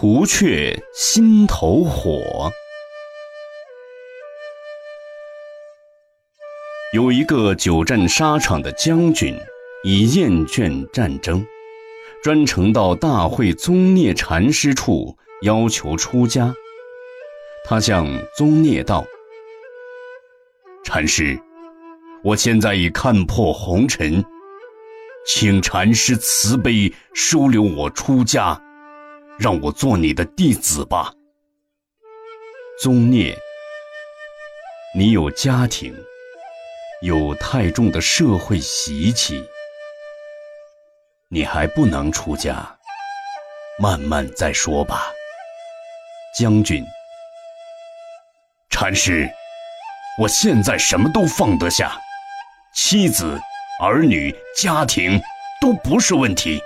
除却心头火。有一个久战沙场的将军，已厌倦战争，专程到大会宗涅禅师处要求出家。他向宗涅道：“禅师，我现在已看破红尘，请禅师慈悲收留我出家，让我做你的弟子吧。”宗聂，你有家庭。有太重的社会习气，你还不能出家，慢慢再说吧。将军，禅师，我现在什么都放得下，妻子、儿女、家庭都不是问题，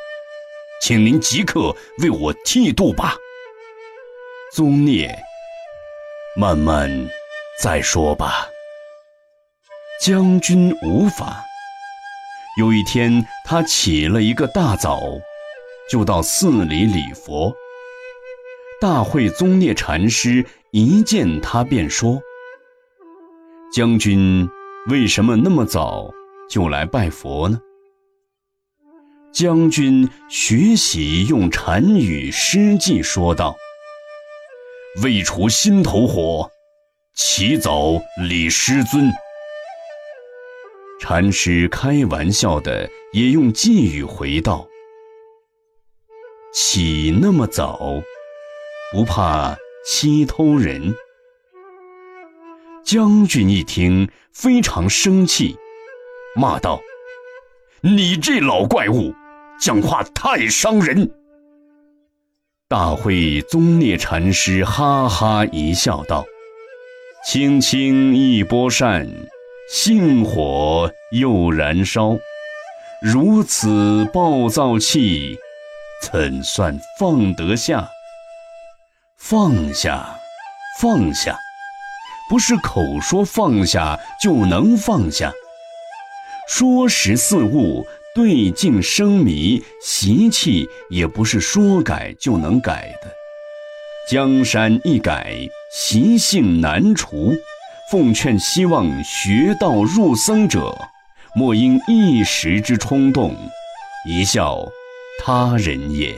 请您即刻为我剃度吧。宗聂，慢慢再说吧。将军无法。有一天，他起了一个大早，就到寺里礼佛。大会宗聂禅师一见他便说：“将军为什么那么早就来拜佛呢？”将军学习用禅语诗记说道：“未除心头火，起早礼师尊。”禅师开玩笑的也用寄语回道：“起那么早，不怕欺偷人？”将军一听非常生气，骂道：“你这老怪物，讲话太伤人！”大会宗涅禅师哈哈一笑道：“轻轻一拨扇。”性火又燃烧，如此暴躁气，怎算放得下？放下，放下，不是口说放下就能放下。说时似物，对镜生迷，习气也不是说改就能改的。江山易改，习性难除。奉劝希望学道入僧者，莫因一时之冲动，贻笑他人也。